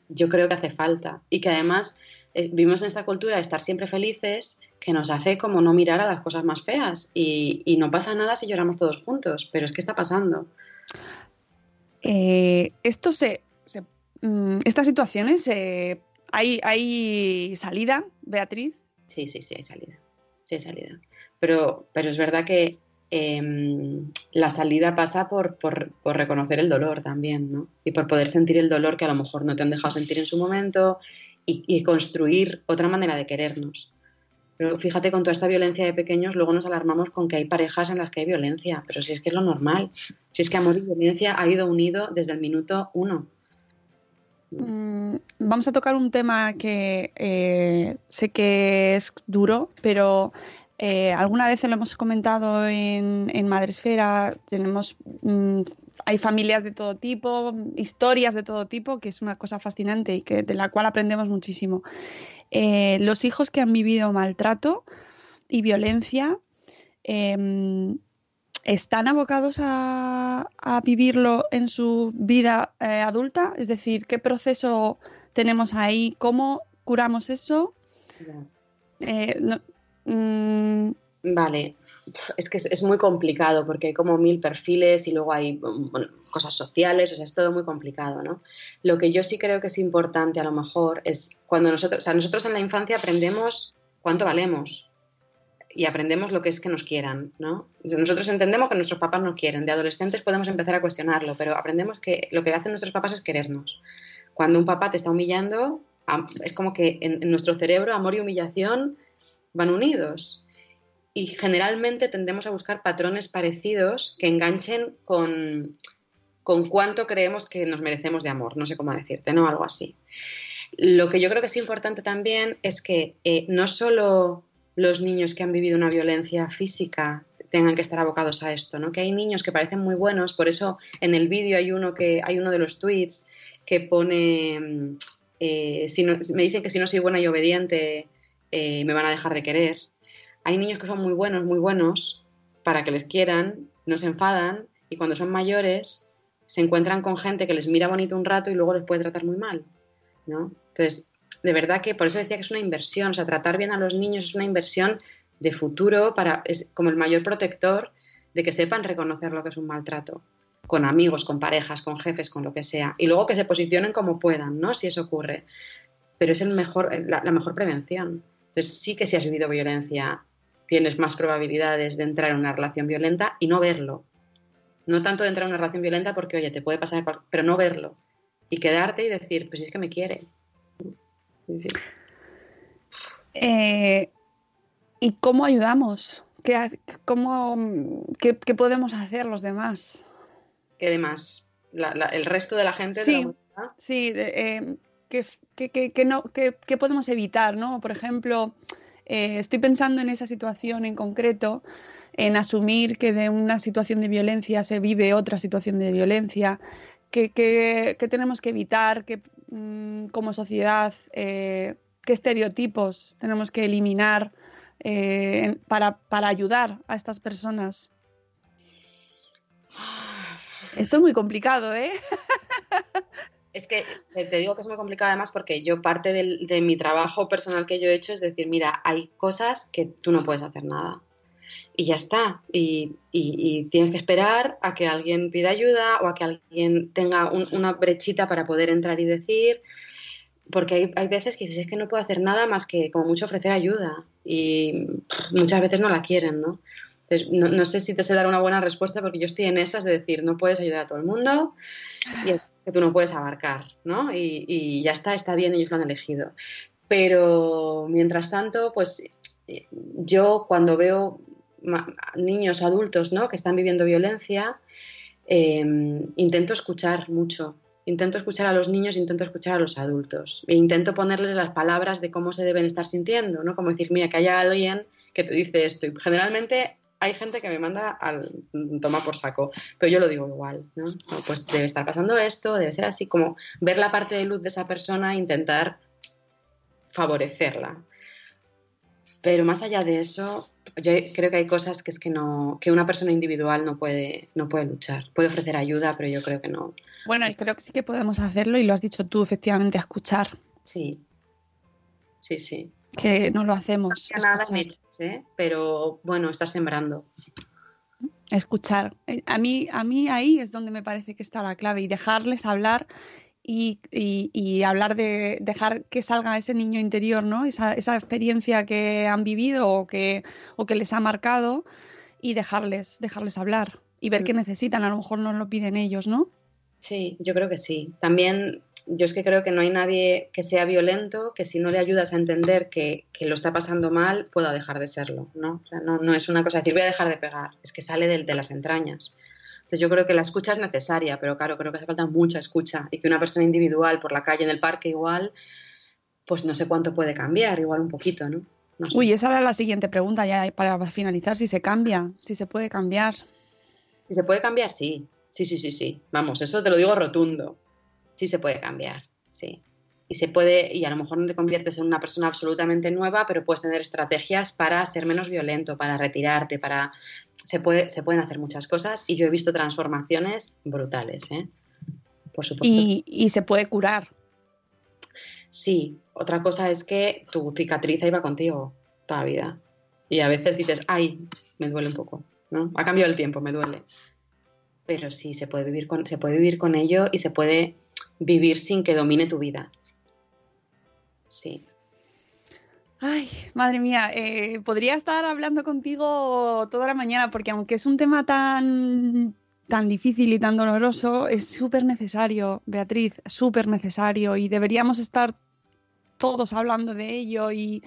yo creo que hace falta. Y que además eh, vivimos en esta cultura de estar siempre felices que nos hace como no mirar a las cosas más feas. Y, y no pasa nada si lloramos todos juntos, pero es que está pasando. Eh, esto se, se- mm, estas situaciones, eh, hay, hay salida, Beatriz. Sí, sí, sí, hay salida. Sí, hay salida. Pero, pero es verdad que em, la salida pasa por, por- por reconocer el dolor también, ¿no? Y por poder sentir el dolor que a lo mejor no te han dejado sentir en su momento y, y construir otra manera de querernos. Pero fíjate, con toda esta violencia de pequeños, luego nos alarmamos con que hay parejas en las que hay violencia. Pero si es que es lo normal. Si es que amor y violencia ha ido unido desde el minuto uno. Mm, vamos a tocar un tema que eh, sé que es duro, pero eh, alguna vez lo hemos comentado en, en Madresfera. Tenemos, mm, hay familias de todo tipo, historias de todo tipo, que es una cosa fascinante y que, de la cual aprendemos muchísimo. Eh, los hijos que han vivido maltrato y violencia em, están abocados a, a vivirlo en su vida eh, adulta, es decir, qué proceso tenemos ahí, cómo curamos eso. Eh, no- mm, Vale, es que es, muy complicado porque hay como mil perfiles y luego hay cosas sociales, o sea, es todo muy complicado, ¿no? Lo que yo sí creo que es importante a lo mejor es cuando nosotros, o sea, nosotros en la infancia aprendemos cuánto valemos y aprendemos lo que es que nos quieran, ¿no? Nosotros entendemos que nuestros papás nos quieren, de adolescentes podemos empezar a cuestionarlo, pero aprendemos que lo que hacen nuestros papás es querernos. Cuando un papá te está humillando, es como que en nuestro cerebro amor y humillación van unidos y generalmente tendemos a buscar patrones parecidos que enganchen con, con cuánto creemos que nos merecemos de amor, no sé cómo decirte, ¿no? Algo así. Lo que yo creo que es importante también es que eh, no solo los niños que han vivido una violencia física tengan que estar abocados a esto, ¿no? Que hay niños que parecen muy buenos, por eso en el vídeo hay uno que hay uno de los tweets que pone mm, eh, si no- me dicen que si no soy buena y obediente eh, me van a dejar de querer. Hay niños que son muy buenos, muy buenos, para que les quieran, no se enfadan y cuando son mayores se encuentran con gente que les mira bonito un rato y luego les puede tratar muy mal, ¿no? Entonces, de verdad que por eso decía que es una inversión, o sea, tratar bien a los niños es una inversión de futuro para es como el mayor protector de que sepan reconocer lo que es un maltrato con amigos, con parejas, con jefes, con lo que sea, y luego que se posicionen como puedan, ¿no? Si eso ocurre. Pero es el mejor, la, mejor prevención. Entonces, sí que si has vivido violencia, tienes más probabilidades de entrar en una relación violenta y no verlo. No tanto de entrar en una relación violenta porque, oye, te puede pasar, pero no verlo. Y quedarte y decir, pues es que me quiere. Sí, eh, ¿Y cómo ayudamos? ¿Qué, cómo, qué- qué podemos hacer los demás? ¿Qué demás? La- la- el resto de la gente de Sí. la. Sí, de- eh, ¿qué, qué- qué- qué no, qué- qué podemos evitar, ¿no? Por ejemplo, eh, estoy pensando en esa situación en concreto, en asumir que de una situación de violencia se vive otra situación de violencia, que, que- que tenemos que evitar, que mm, como sociedad, eh, qué estereotipos tenemos que eliminar eh, para, para ayudar a estas personas. Esto es muy complicado, ¿eh? Es que te digo que es muy complicado además porque yo parte del- de mi trabajo personal que yo he hecho es decir, mira, hay cosas que tú no puedes hacer nada. Y ya está. Y, tienes que esperar a que alguien pida ayuda o a que alguien tenga un- una brechita para poder entrar y decir. Porque hay, hay veces que dices, es que no puedo hacer nada más que como mucho ofrecer ayuda. Y muchas veces no la quieren, ¿no? Entonces, no, sé si te sé dar una buena respuesta porque yo estoy en esas de decir, no puedes ayudar a todo el mundo y que tú no puedes abarcar, ¿no? Y, ya está, está bien, ellos lo han elegido. Pero mientras tanto, pues eh, yo cuando veo niños, adultos, ¿no? Que están viviendo violencia, eh, intento escuchar mucho. Intento escuchar a los niños, intento escuchar a los adultos. E intento ponerles las palabras de cómo se deben estar sintiendo, ¿no? Como decir, mira, que haya alguien que te dice esto. Y generalmente hay gente que me manda al toma por saco, pero yo lo digo igual, ¿no? No, Pues debe estar pasando esto, debe ser así, como ver la parte de luz de esa persona e intentar favorecerla. Pero más allá de eso, yo creo que hay cosas que es que no, que una persona individual no puede, no puede luchar. Puede ofrecer ayuda, pero yo creo que no. Bueno, y creo que sí que podemos hacerlo y lo has dicho tú, efectivamente, a escuchar, Sí. Sí, sí. Que no lo hacemos. No nada ¿eh? Pero bueno, estás sembrando. escuchar. Eh, A mí, a mí ahí es donde me parece que está la clave y dejarles hablar y, y- y hablar de dejar que salga ese niño interior, ¿no? Esa, esa experiencia que han vivido o que, o que les ha marcado y dejarles, dejarles hablar y ver Mm. qué necesitan. A lo mejor nos lo piden ellos, ¿no? Sí, yo creo que sí. También yo es que creo que no hay nadie que sea violento que si no le ayudas a entender que, que lo está pasando mal, pueda dejar de serlo, ¿no? O sea, no, no es una cosa de decir voy a dejar de pegar, es que sale de, de las entrañas. Entonces yo creo que la escucha es necesaria, pero claro, creo que hace falta mucha escucha y que una persona individual por la calle, en el parque igual, pues no sé cuánto puede cambiar, igual un poquito, ¿no? No sé. Uy, esa era la siguiente pregunta ya para finalizar, si se cambia, si se puede cambiar. Si se puede cambiar, sí. Sí, sí, sí, sí. Vamos, eso te lo digo rotundo. Sí se puede cambiar, sí. Y se puede, y a lo mejor no te conviertes en una persona absolutamente nueva, pero puedes tener estrategias para ser menos violento, para retirarte, para. Se, puede, se pueden hacer muchas cosas y yo he visto transformaciones brutales, ¿eh? Por supuesto. Y, y se puede curar. Sí, otra cosa es que tu cicatriz va contigo toda la vida. Y a veces dices, ay, me duele un poco, ¿no? Ha cambiado el tiempo, me duele. Pero sí, se puede vivir con, se puede vivir con ello y se puede vivir sin que domine tu vida. Sí. Ay, madre mía, eh, podría estar hablando contigo toda la mañana porque aunque es un tema tan, tan difícil y tan doloroso, es súper necesario, Beatriz, súper necesario y deberíamos estar todos hablando de ello y,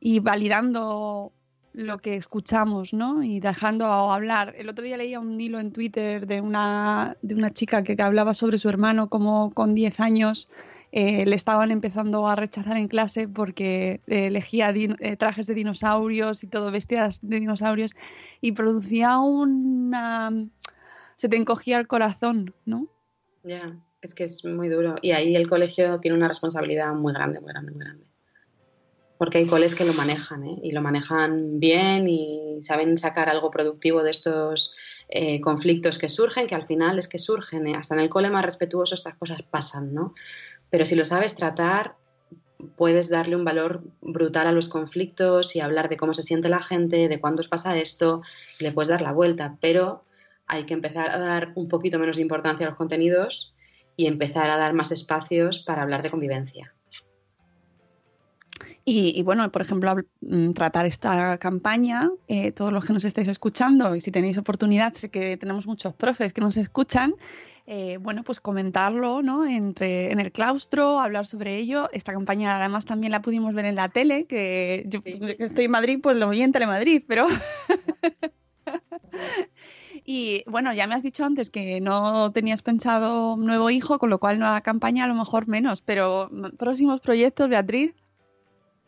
y validando lo que escuchamos, ¿no? Y dejando hablar. El otro día leía un hilo en Twitter de una, de una chica que hablaba sobre su hermano como con 10 años eh, le estaban empezando a rechazar en clase porque eh, elegía eh, trajes de dinosaurios y todo, vestidas de dinosaurios y producía una... se te encogía el corazón, ¿no? Ya, es que es muy duro. Y ahí el colegio tiene una responsabilidad muy grande, muy grande, muy grande. Porque hay coles que lo manejan, ¿eh? Y lo manejan bien y saben sacar algo productivo de estos eh, conflictos que surgen, que al final es que surgen, ¿eh? Hasta en el cole más respetuoso estas cosas pasan, ¿no? Pero si lo sabes tratar, puedes darle un valor brutal a los conflictos y hablar de cómo se siente la gente, de cuándo pasa esto, le puedes dar la vuelta, pero hay que empezar a dar un poquito menos de importancia a los contenidos y empezar a dar más espacios para hablar de convivencia. Y, y bueno, por ejemplo, mm, tratar esta campaña, eh, todos los que nos estáis escuchando, y si tenéis oportunidad, sé que tenemos muchos profes que nos escuchan, eh, bueno, pues comentarlo, ¿no? Entre, en el claustro, hablar sobre ello. Esta campaña además también la pudimos ver en la tele, que yo Sí. que estoy en Madrid, pues lo vi en Telemadrid, pero... Y bueno, ya me has dicho antes que no tenías pensado un nuevo hijo, con lo cual nueva campaña a lo mejor menos, pero mm, próximos proyectos, Beatriz.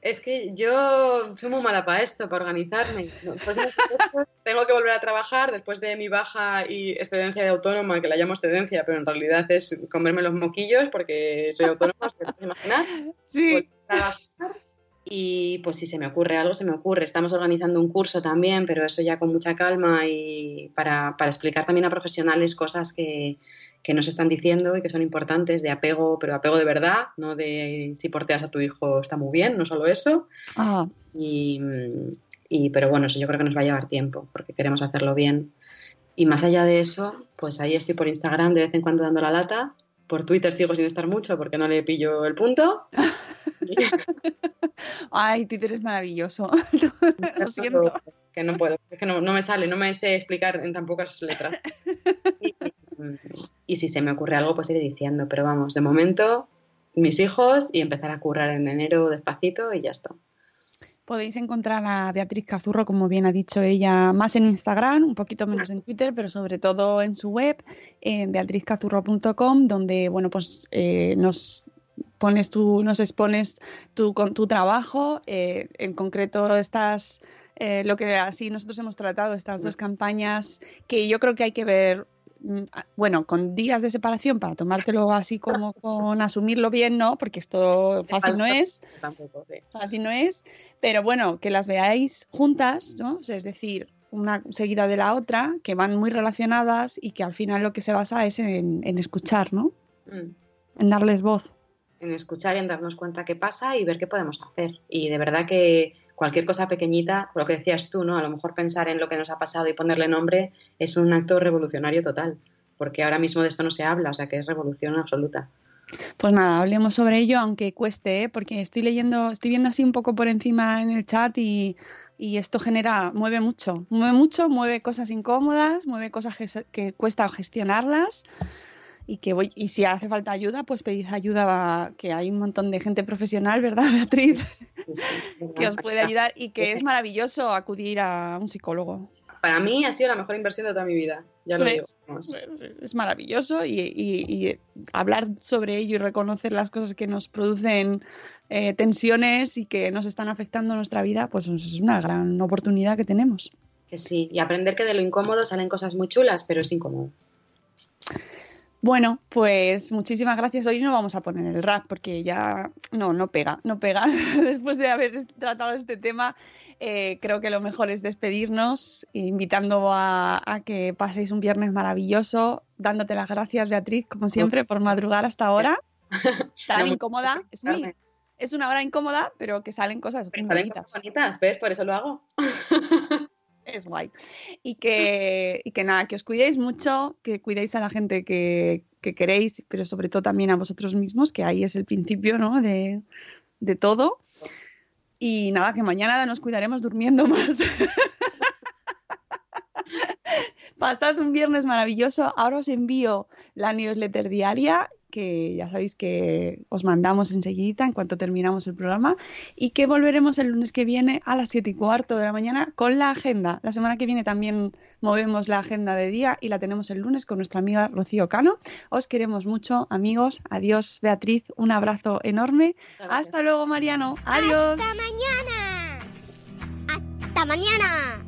Es que yo soy muy mala para esto, para organizarme. Pues tengo que volver a trabajar después de mi baja y excedencia de autónoma, que la llamo excedencia, pero en realidad es comerme los moquillos porque soy autónoma, os imaginar. A trabajar y pues si se me ocurre algo, se me ocurre. Estamos organizando un curso también, pero eso ya con mucha calma y para, para explicar también a profesionales cosas que, que nos están diciendo y que son importantes de apego, pero apego de verdad, no de si porteas a tu hijo está muy bien, no solo eso. Ah, Y, y- pero bueno, eso yo creo que nos va a llevar tiempo porque queremos hacerlo bien. Y más allá de eso, pues ahí estoy por Instagram de vez en cuando dando la lata Por Twitter sigo sin estar mucho porque no le pillo el punto. Ay, Twitter es maravilloso. Lo siento. Que no puedo, es que no, no me sale, no me sé explicar en tan pocas letras. Y, si se me ocurre algo, pues iré diciendo. Pero vamos, de momento, mis hijos y empezar a currar en enero despacito y ya está. Podéis encontrar a Beatriz Cazurro, como bien ha dicho ella, más en Instagram, un poquito menos en Twitter, pero sobre todo en su web, en beatrizcazurro.com, donde bueno, pues eh, nos pones tú, nos expones tu, con tu trabajo. eh, en concreto, estas eh, lo que así nosotros hemos tratado, estas dos campañas, que yo creo que hay que ver bueno, con días de separación para tomártelo así como con asumirlo bien, ¿no? Porque esto fácil no es. Tampoco, sí. fácil no es, pero bueno, que las veáis juntas, ¿no? Sea, es decir, una seguida de la otra, que van muy relacionadas y que al final lo que se basa es en, en escuchar, ¿no? Mm. En darles voz. en escuchar y en darnos cuenta qué pasa y ver qué podemos hacer. Y de verdad que cualquier cosa pequeñita, lo que decías tú, ¿no? A lo mejor pensar en lo que nos ha pasado y ponerle nombre es un acto revolucionario total, porque ahora mismo de esto no se habla, o sea que es revolución absoluta. Pues nada, hablemos sobre ello, aunque cueste, ¿eh? porque estoy leyendo, estoy viendo así un poco por encima en el chat y, y esto genera, mueve mucho, mueve mucho, mueve cosas incómodas, mueve cosas que, que cuesta gestionarlas y que voy, y si hace falta ayuda, pues pedid ayuda, a- que hay un montón de gente profesional, ¿verdad, Beatriz? Sí, sí, de que os puede ayudar y que es maravilloso acudir a un psicólogo. Para mí ha sido la mejor inversión de toda mi vida, ya lo digo. ¿Ves? vamos. Es, es maravilloso y, y- y hablar sobre ello y reconocer las cosas que nos producen eh, tensiones y que nos están afectando nuestra vida, pues es una gran oportunidad que tenemos. Que sí, y aprender que de lo incómodo salen cosas muy chulas, pero es incómodo. Bueno, pues muchísimas gracias. Hoy no vamos a poner el rap porque ya no, no pega, no pega. Después de haber tratado este tema, eh, creo que lo mejor es despedirnos, invitando a, a que paséis un viernes maravilloso, dándote las gracias, Beatriz, como siempre, por madrugar hasta ahora. Tan No, incómoda, es muy, Carmen. es una hora incómoda, pero que salen cosas muy Pero salen bonitas. cosas bonitas, ¿ves? Por eso lo hago. Es guay. Y que, y que nada, que os cuidéis mucho, que cuidéis a la gente que, que queréis, pero sobre todo también a vosotros mismos, que ahí es el principio ¿no? de, de todo. Y nada, que mañana nos cuidaremos durmiendo más. Pasad un viernes maravilloso. Ahora os envío la newsletter diaria, que ya sabéis que os mandamos enseguida en cuanto terminamos el programa, y que volveremos el lunes que viene a las 7 y cuarto de la mañana con la agenda. La semana que viene también movemos la agenda de día y la tenemos el lunes con nuestra amiga Rocío Cano. Os queremos mucho, amigos. Adiós, Beatriz. Un abrazo enorme. Hasta luego, Mariano. Adiós. ¡Hasta mañana! ¡Hasta mañana!